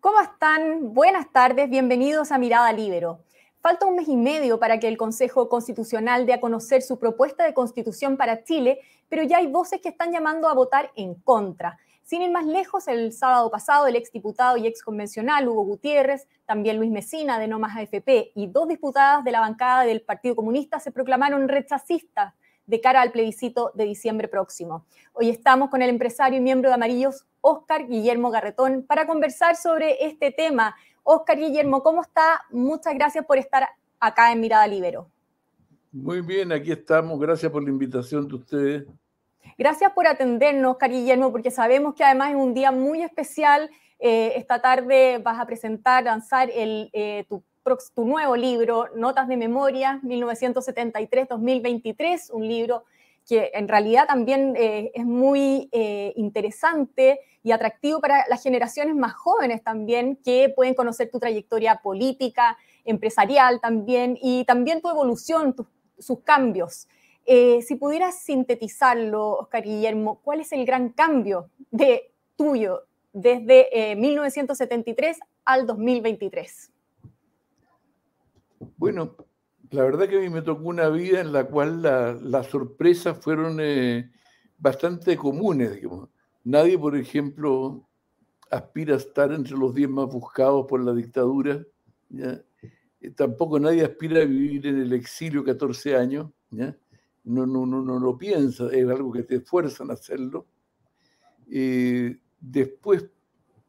¿Cómo están? Buenas tardes, bienvenidos a Mirada Libero. Falta un mes y medio para que el Consejo Constitucional dé a conocer su propuesta de constitución para Chile, pero ya hay voces que están llamando a votar en contra. Sin ir más lejos, el sábado pasado el exdiputado y exconvencional Hugo Gutiérrez, también Luis Mesina de No Más AFP y dos diputadas de la bancada del Partido Comunista se proclamaron rechazistas de cara al plebiscito de diciembre próximo. Hoy estamos con el empresario y miembro de Amarillos, Óscar Guillermo Garretón, para conversar sobre este tema. Óscar Guillermo, ¿cómo está? Muchas gracias por estar acá en Mirada Libero. Muy bien, aquí estamos. Gracias por la invitación de ustedes. Gracias por atendernos, Óscar Guillermo, porque sabemos que además es un día muy especial. Eh, esta tarde vas a presentar, lanzar el, eh, tu tu nuevo libro, Notas de Memoria, 1973-2023, un libro que en realidad también eh, es muy eh, interesante y atractivo para las generaciones más jóvenes también, que pueden conocer tu trayectoria política, empresarial también, y también tu evolución, sus cambios. Eh, si pudieras sintetizarlo, Oscar Guillermo, ¿cuál es el gran cambio de tuyo desde 1973 al 2023? Bueno, la verdad que a mí me tocó una vida en la cual las sorpresas fueron eh, bastante comunes. Nadie, por ejemplo, aspira a estar entre los diez más buscados por la dictadura. Eh, tampoco nadie aspira a vivir en el exilio 14 años. No, no, no, no lo piensa, es algo que te esfuerzan a hacerlo. Eh, después,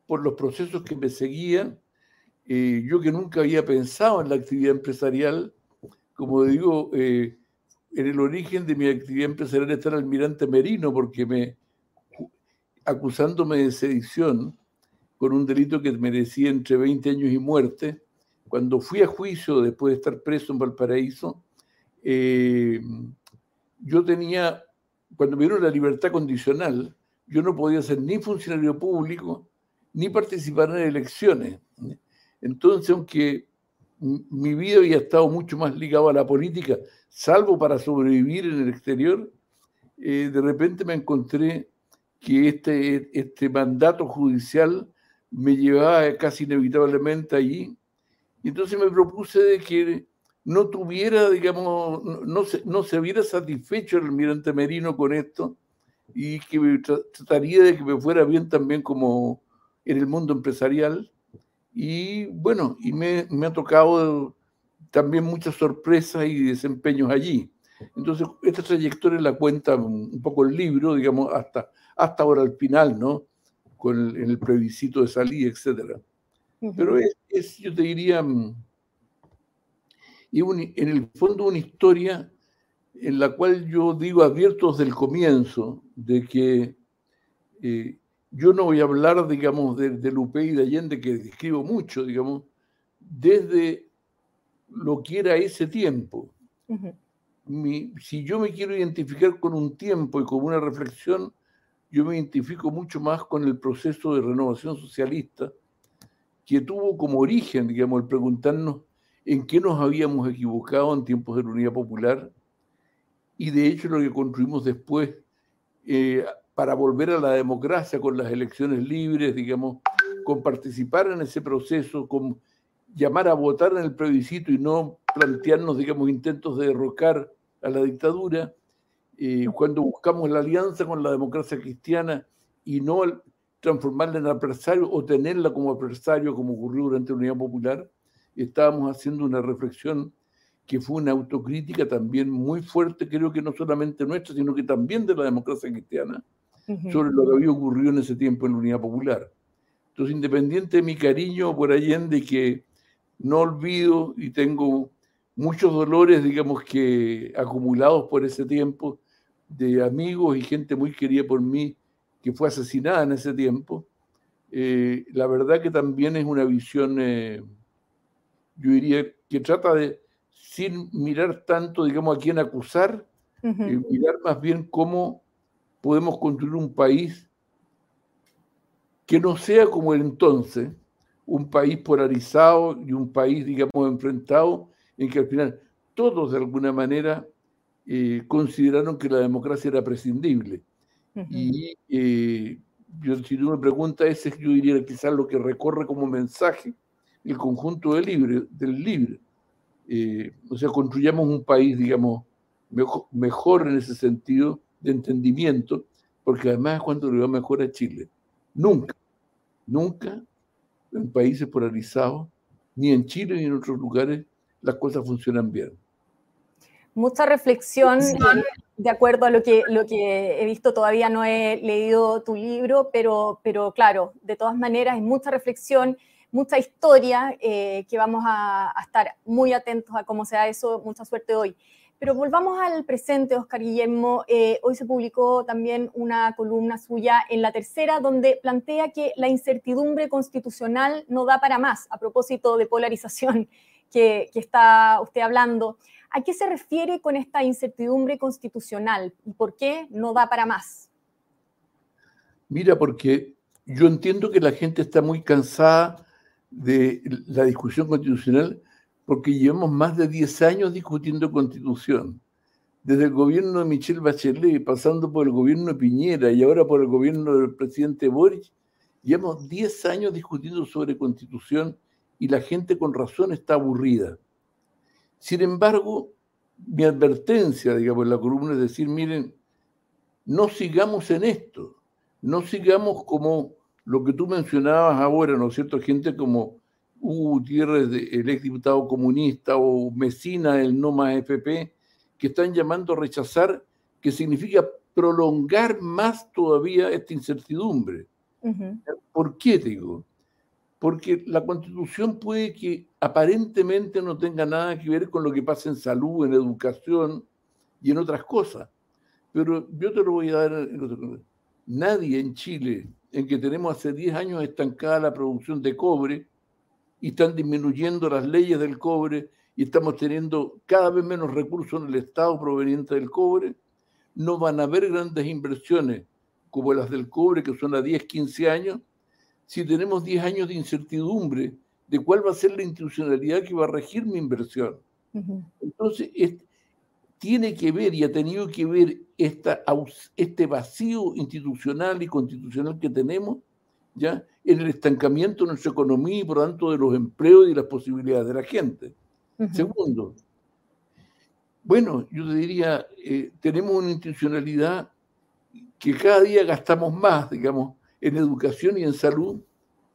por los procesos que me seguían, eh, yo que nunca había pensado en la actividad empresarial, como digo, eh, en el origen de mi actividad empresarial está el almirante Merino, porque me, acusándome de sedición con un delito que merecía entre 20 años y muerte, cuando fui a juicio después de estar preso en Valparaíso, eh, yo tenía, cuando me dieron la libertad condicional, yo no podía ser ni funcionario público ni participar en elecciones. Entonces, aunque mi vida había estado mucho más ligada a la política, salvo para sobrevivir en el exterior, eh, de repente me encontré que este, este mandato judicial me llevaba casi inevitablemente allí. Entonces me propuse de que no tuviera, digamos, no, se, no se viera satisfecho el almirante Merino con esto y que trataría de que me fuera bien también como en el mundo empresarial y bueno, y me, ha tocado también muchas sorpresas y desempeños allí. Entonces, esta trayectoria la cuenta un poco el libro, digamos, hasta, hasta ahora al final, ¿no? Con el, en el plebiscito de salida, etc. Pero es, yo te diría, mm, y en el fondo una historia en la cual yo digo abierto desde el comienzo de que eh, yo no voy a hablar, digamos, de, de Lupe y de Allende, que escribo mucho, digamos, desde lo que era ese tiempo. si yo me quiero identificar con un tiempo y con una reflexión, yo me identifico mucho más con el proceso de renovación socialista que tuvo como origen, digamos, el preguntarnos en qué nos habíamos equivocado en tiempos de la Unidad Popular y de hecho lo que construimos después eh, para volver a la democracia con las elecciones libres, digamos, con participar en ese proceso, con llamar a votar en el plebiscito y no plantearnos, digamos, intentos de derrocar a la dictadura, eh, cuando buscamos la alianza con la democracia cristiana y no transformarla en adversario o tenerla como adversario, como ocurrió durante la Unidad Popular, estábamos haciendo una reflexión que fue una autocrítica también muy fuerte, creo que no solamente nuestra, sino que también de la democracia cristiana, sobre lo que había ocurrido en ese tiempo en la Unidad Popular. Entonces, independiente de mi cariño por Allende, que no olvido y tengo muchos dolores, digamos que acumulados por ese tiempo, de amigos y gente muy querida por mí que fue asesinada en ese tiempo, eh, la verdad que también es una visión, eh, yo diría, que trata de, sin mirar tanto, digamos, a quién acusar, eh, mirar más bien cómo podemos construir un país que no sea como el entonces, un país polarizado y un país, digamos, enfrentado, en que al final todos de alguna manera eh, consideraron que la democracia era prescindible. Y eh, yo, si tú me preguntas, ese es, yo diría quizás lo que recorre como mensaje el conjunto del libre, del libre. Eh, o sea, construyamos un país, digamos, mejor, mejor, en ese sentido de entendimiento, porque además es cuando le va mejor a Chile. Nunca, nunca en países polarizados, ni en Chile ni en otros lugares, las cosas funcionan bien. Mucha reflexión, de acuerdo a lo que, lo que he visto, todavía no he leído tu libro, pero, pero claro, de todas maneras hay mucha reflexión, mucha historia, eh, que vamos a, estar muy atentos a cómo sea eso, mucha suerte hoy. Pero volvamos al presente, Oscar Guillermo. Eh, hoy se publicó también una columna suya en la tercera, donde plantea que la incertidumbre constitucional no da para más, a propósito de polarización que, que está usted hablando. ¿A qué se refiere con esta incertidumbre constitucional y por qué no da para más? Mira, porque yo entiendo que la gente está muy cansada de la discusión constitucional porque llevamos más de 10 años discutiendo constitución. Desde el gobierno de Michelle Bachelet, pasando por el gobierno de Piñera y ahora por el gobierno del presidente Boric, llevamos 10 años discutiendo sobre constitución y la gente con razón está aburrida. Sin embargo, mi advertencia, digamos, en la columna es decir, miren, no sigamos en esto, no sigamos como lo que tú mencionabas ahora, ¿no es cierto? Gente como Hugo Gutiérrez, el exdiputado comunista, o Mesina, el no más FP, que están llamando a rechazar, que significa prolongar más todavía esta incertidumbre. ¿Por qué digo? Porque la constitución puede que aparentemente no tenga nada que ver con lo que pasa en salud, en educación y en otras cosas. Pero yo te lo voy a dar. Nadie en Chile en que tenemos hace 10 años estancada la producción de cobre y están disminuyendo las leyes del cobre y estamos teniendo cada vez menos recursos en el Estado provenientes del cobre, no van a haber grandes inversiones como las del cobre, que son a 10, 15 años, si tenemos 10 años de incertidumbre de cuál va a ser la institucionalidad que va a regir mi inversión. Entonces, tiene que ver y ha tenido que ver esta, este vacío institucional y constitucional que tenemos ya en el estancamiento de nuestra economía y por tanto de los empleos y las posibilidades de la gente. Segundo, bueno, yo te diría, eh, tenemos una institucionalidad que cada día gastamos más, digamos, en educación y en salud.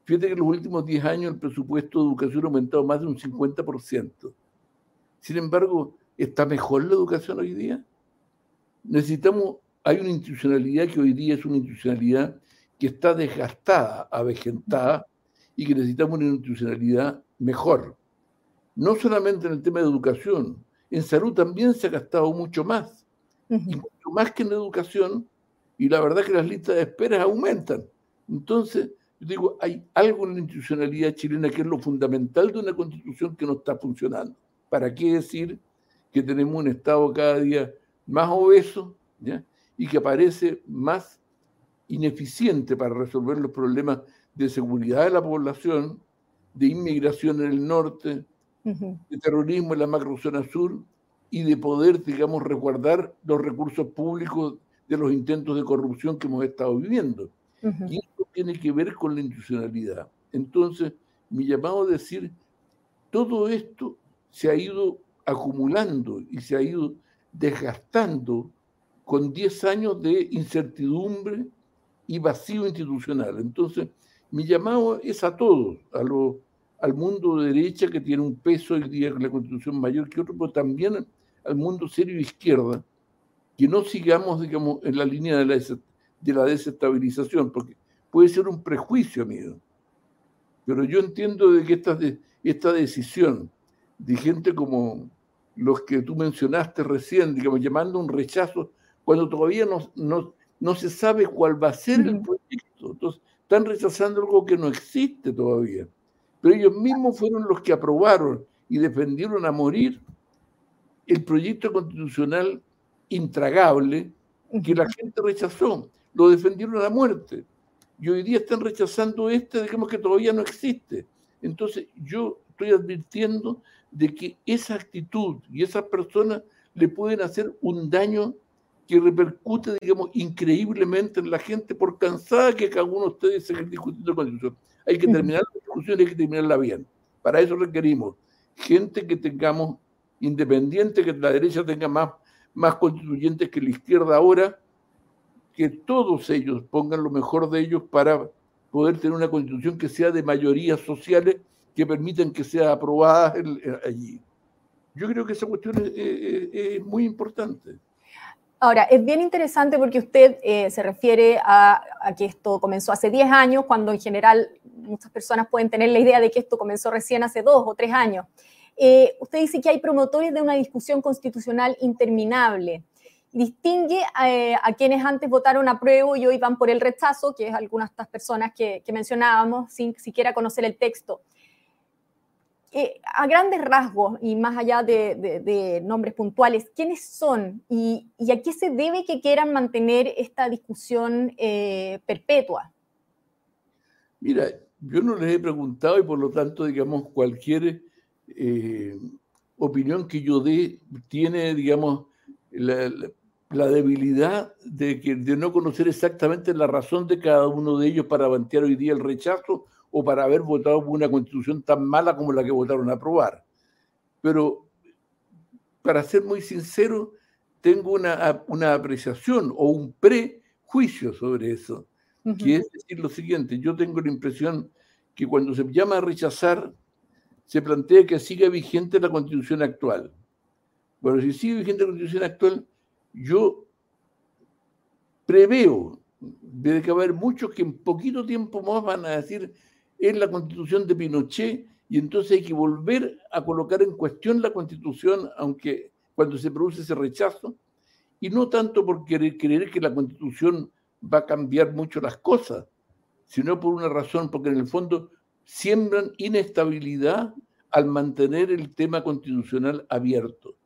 Fíjate que en los últimos 10 años el presupuesto de educación ha aumentado más de un 50%. Sin embargo, ¿Está mejor la educación hoy día? Necesitamos, hay una institucionalidad que hoy día es una institucionalidad que está desgastada, avejentada, y que necesitamos una institucionalidad mejor. No solamente en el tema de educación, en salud también se ha gastado mucho más, y mucho más que en educación, y la verdad que las listas de espera aumentan. Entonces, yo digo, hay algo en la institucionalidad chilena que es lo fundamental de una constitución que no está funcionando. ¿Para qué decir que tenemos un Estado cada día más obeso y que parece más ineficiente para resolver los problemas de seguridad de la población, de inmigración en el norte, de terrorismo en la macrozona sur y de poder, digamos, resguardar los recursos públicos de los intentos de corrupción que hemos estado viviendo. Y esto tiene que ver con la institucionalidad. Entonces, mi llamado a decir, todo esto se ha ido acumulando y se ha ido desgastando con 10 años de incertidumbre y vacío institucional. Entonces, mi llamado es a todos, a al mundo de derecha que tiene un peso hoy día con la constitución mayor que otro, pero también al mundo serio de izquierda, que no sigamos, digamos, en la línea de la, de la desestabilización, porque puede ser un prejuicio, amigo. Pero yo entiendo de que esta, esta decisión de gente como los que tú mencionaste recién, digamos, llamando un rechazo, cuando todavía no, no, no se sabe cuál va a ser el proyecto. Entonces, están rechazando algo que no existe todavía. Pero ellos mismos fueron los que aprobaron y defendieron a morir el proyecto constitucional intragable que la gente rechazó. Lo defendieron a muerte. Y hoy día están rechazando este, digamos que todavía no existe. Entonces, yo estoy advirtiendo de que esa actitud y esas personas le pueden hacer un daño que repercute, digamos, increíblemente en la gente por cansada que cada uno de ustedes seguir discutiendo la constitución. Hay que terminar la discusión y hay que terminarla bien. Para eso requerimos gente que tengamos independiente, que la derecha tenga más, más constituyentes que la izquierda ahora, que todos ellos pongan lo mejor de ellos para poder tener una constitución que sea de mayorías sociales que permitan que sea aprobada allí. Yo creo que esa cuestión es, muy importante. Ahora, es bien interesante porque usted eh, se refiere a, que esto comenzó hace 10 años, cuando en general muchas personas pueden tener la idea de que esto comenzó recién hace dos o tres años. Eh, usted dice que hay promotores de una discusión constitucional interminable. Distingue eh, a quienes antes votaron a prueba y hoy van por el rechazo, que es algunas de estas personas que, que mencionábamos, sin siquiera conocer el texto. Eh, a grandes rasgos y más allá de, nombres puntuales, ¿quiénes son y, a qué se debe que quieran mantener esta discusión eh, perpetua? Mira, yo no les he preguntado y por lo tanto, digamos, cualquier eh, opinión que yo dé tiene, digamos, la, debilidad de, que, de no conocer exactamente la razón de cada uno de ellos para plantear hoy día el rechazo o para haber votado por una constitución tan mala como la que votaron a aprobar. Pero, para ser muy sincero, tengo una, una apreciación o un prejuicio sobre eso, que es decir lo siguiente, yo tengo la impresión que cuando se llama a rechazar, se plantea que siga vigente la constitución actual. Bueno, si sigue vigente la constitución actual, yo preveo, debe que haber muchos que en poquito tiempo más van a decir es la constitución de Pinochet y entonces hay que volver a colocar en cuestión la constitución, aunque cuando se produce ese rechazo, y no tanto por querer, creer que la constitución va a cambiar mucho las cosas, sino por una razón, porque en el fondo siembran inestabilidad al mantener el tema constitucional abierto.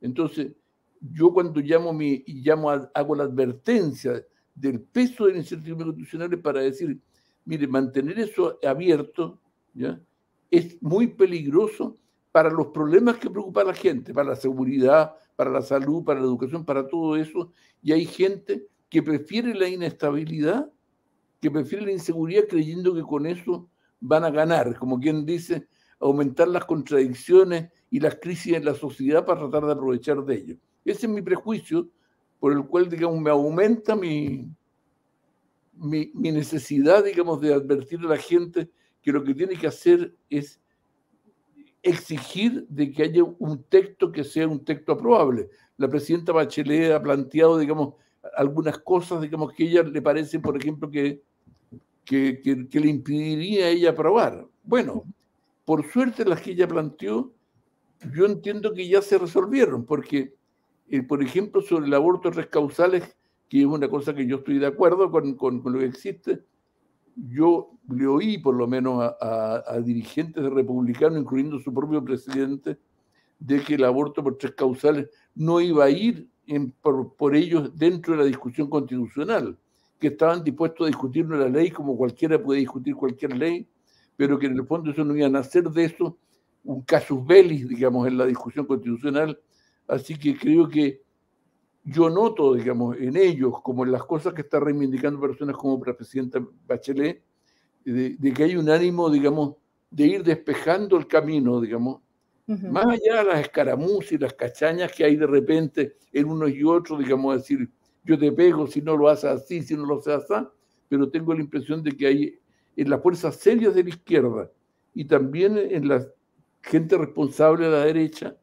Entonces, yo cuando llamo, mi, llamo hago la advertencia del peso de la incertidumbre constitucional para decir, Mire, mantener eso abierto ¿ya? es muy peligroso para los problemas que preocupa a la gente, para la seguridad, para la salud, para la educación, para todo eso. Y hay gente que prefiere la inestabilidad, que prefiere la inseguridad creyendo que con eso van a ganar, como quien dice, aumentar las contradicciones y las crisis en la sociedad para tratar de aprovechar de ello. Ese es mi prejuicio por el cual, digamos, me aumenta mi, mi, necesidad, digamos, de advertir a la gente que lo que tiene que hacer es exigir de que haya un texto que sea un texto aprobable. La presidenta Bachelet ha planteado, digamos, algunas cosas, digamos, que a ella le parece, por ejemplo, que, que, que, le impediría a ella aprobar. Bueno, por suerte las que ella planteó, yo entiendo que ya se resolvieron, porque, eh, por ejemplo, sobre el aborto tres causales, que es una cosa que yo estoy de acuerdo con, con, lo que existe. Yo le oí por lo menos a, a, dirigentes republicanos, incluyendo su propio presidente, de que el aborto por tres causales no iba a ir en, por, por, ellos dentro de la discusión constitucional, que estaban dispuestos a discutir una ley como cualquiera puede discutir cualquier ley, pero que en el fondo eso no iban a hacer de eso un casus belli, digamos, en la discusión constitucional. Así que creo que yo noto, digamos, en ellos, como en las cosas que están reivindicando personas como la presidenta Bachelet, de, que hay un ánimo, digamos, de ir despejando el camino, digamos, más allá de las escaramuzas y las cachañas que hay de repente en unos y otros, digamos, decir, yo te pego si no lo haces así, si no lo haces así, pero tengo la impresión de que hay en las fuerzas serias de la izquierda y también en la gente responsable de la derecha,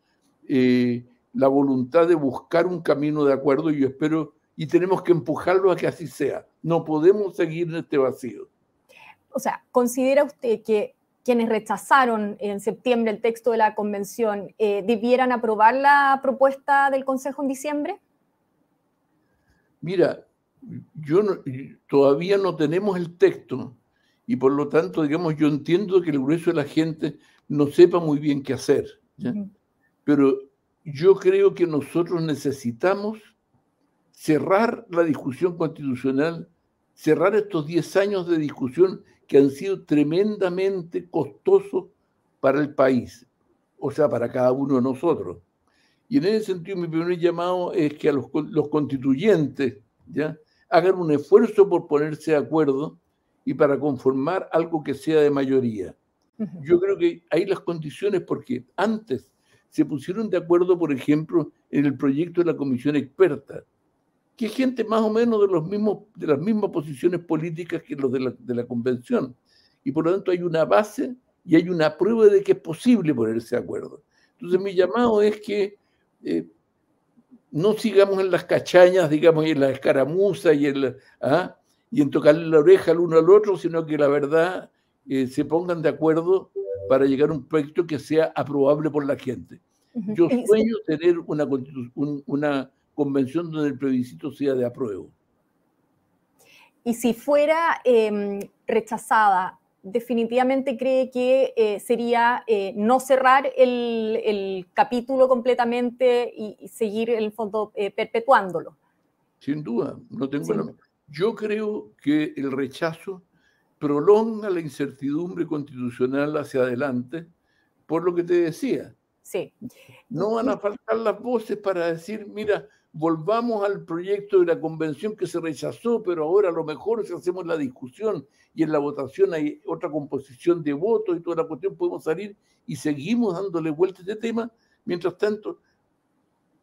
eh, la voluntad de buscar un camino de acuerdo y yo espero, y tenemos que empujarlo a que así sea. No podemos seguir en este vacío. O sea, ¿considera usted que quienes rechazaron en septiembre el texto de la convención eh, debieran aprobar la propuesta del Consejo en diciembre? Mira, yo todavía no tenemos el texto y por lo tanto, digamos, yo entiendo que el grueso de la gente no sepa muy bien qué hacer. Pero yo creo que nosotros necesitamos cerrar la discusión constitucional, cerrar estos 10 años de discusión que han sido tremendamente costosos para el país, o sea, para cada uno de nosotros. Y en ese sentido, mi primer llamado es que a los, los constituyentes ¿ya? hagan un esfuerzo por ponerse de acuerdo y para conformar algo que sea de mayoría. Yo creo que hay las condiciones porque antes se pusieron de acuerdo, por ejemplo, en el proyecto de la comisión experta, que es gente más o menos de, los mismos, de las mismas posiciones políticas que los de la, de la convención. Y por lo tanto hay una base y hay una prueba de que es posible ponerse de acuerdo. Entonces mi llamado es que eh, no sigamos en las cachañas, digamos, y en la escaramuza y en, ¿ah? y en tocarle la oreja al uno al otro, sino que la verdad eh, se pongan de acuerdo para llegar a un proyecto que sea aprobable por la gente. Yo sueño tener una, una convención donde el plebiscito sea de apruebo. Y si fuera em, rechazada, definitivamente cree que eh, sería eh, no cerrar el, capítulo completamente y, seguir el fondo eh, perpetuándolo. Sin duda, no tengo Yo creo que el rechazo prolonga la incertidumbre constitucional hacia adelante, por lo que te decía. Sí. No van a faltar las voces para decir, mira, volvamos al proyecto de la convención que se rechazó, pero ahora a lo mejor si hacemos la discusión y en la votación hay otra composición de votos y toda la cuestión, podemos salir y seguimos dándole vuelta a este tema. Mientras tanto,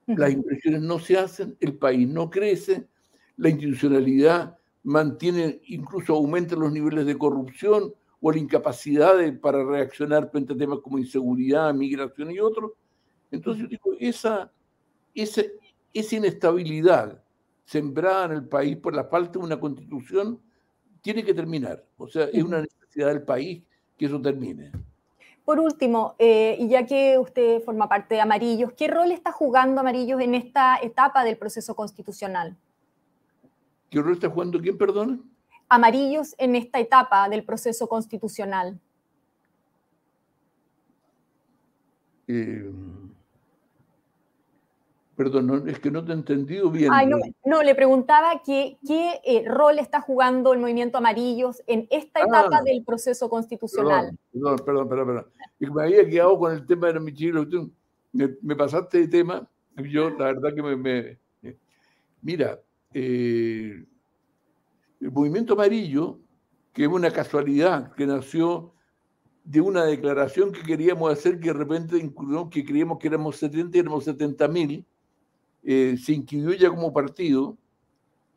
las inversiones no se hacen, el país no crece, la institucionalidad mantiene, incluso aumenta los niveles de corrupción o la incapacidad para reaccionar frente a temas como inseguridad, migración y otros. Entonces, yo digo, esa, esa, esa inestabilidad sembrada en el país por la falta de una constitución tiene que terminar. O sea, es una necesidad del país que eso termine. Por último, eh, y ya que usted forma parte de Amarillos, ¿qué rol está jugando Amarillos en esta etapa del proceso constitucional? ¿Qué rol está jugando quién, perdón? Amarillos en esta etapa del proceso constitucional. Eh, Perdón, es que no te he entendido bien. no, le preguntaba qué eh, rol está jugando el movimiento Amarillos en esta ah. etapa del proceso constitucional. Perdón, perdón, perdón. perdón. me había quedado con el tema de la Me, me pasaste de tema. Yo, la verdad que me. mira, eh, el movimiento amarillo, que es una casualidad, que nació de una declaración que queríamos hacer, que de repente incluyó que creíamos que éramos 70 y éramos 70 mil eh, se inscribió ya como partido,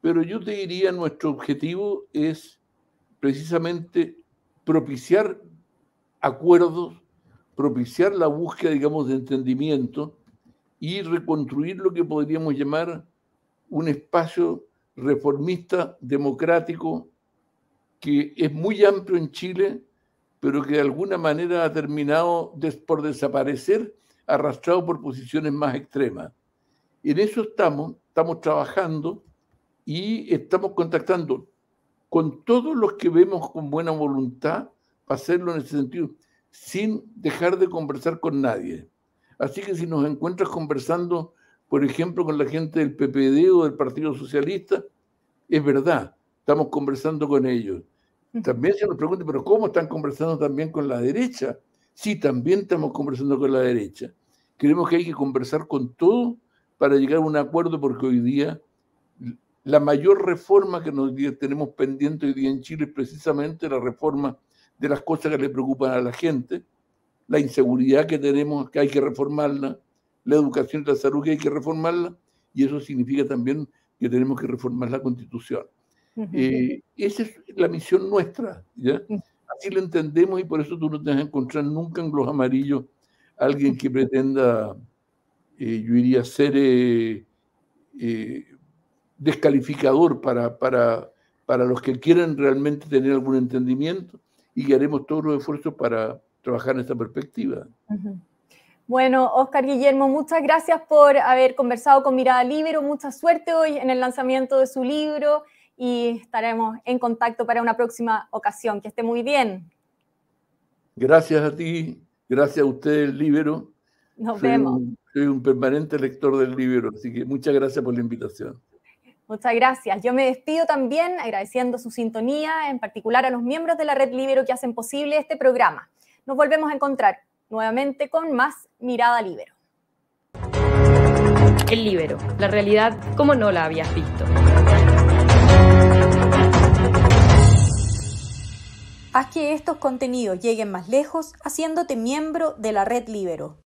pero yo te diría, nuestro objetivo es precisamente propiciar acuerdos, propiciar la búsqueda, digamos, de entendimiento y reconstruir lo que podríamos llamar un espacio reformista, democrático, que es muy amplio en Chile, pero que de alguna manera ha terminado por desaparecer, arrastrado por posiciones más extremas. En eso estamos, estamos trabajando y estamos contactando con todos los que vemos con buena voluntad para hacerlo en ese sentido, sin dejar de conversar con nadie. Así que si nos encuentras conversando, por ejemplo, con la gente del PPD o del Partido Socialista, es verdad, estamos conversando con ellos. También se nos pregunta, pero ¿cómo están conversando también con la derecha? Sí, también estamos conversando con la derecha. Creemos que hay que conversar con todos para llegar a un acuerdo, porque hoy día la mayor reforma que nos tenemos pendiente hoy día en Chile es precisamente la reforma de las cosas que le preocupan a la gente, la inseguridad que tenemos, que hay que reformarla, la educación y la salud que hay que reformarla, y eso significa también que tenemos que reformar la constitución. Eh, esa es la misión nuestra, ¿ya? Así lo entendemos y por eso tú no te vas a encontrar nunca en los amarillos alguien que pretenda eh, yo iría a ser eh, eh, descalificador para, para, para los que quieran realmente tener algún entendimiento y que haremos todos los esfuerzos para trabajar en esta perspectiva. Bueno, Oscar Guillermo, muchas gracias por haber conversado con Mirada Libero. Mucha suerte hoy en el lanzamiento de su libro y estaremos en contacto para una próxima ocasión. Que esté muy bien. Gracias a ti, gracias a usted, Libero. Nos vemos soy un permanente lector del libro, así que muchas gracias por la invitación. Muchas gracias. Yo me despido también agradeciendo su sintonía, en particular a los miembros de la Red Libero que hacen posible este programa. Nos volvemos a encontrar nuevamente con más Mirada Libero. El Libero, la realidad como no la habías visto. Haz que estos contenidos lleguen más lejos haciéndote miembro de la red Libero.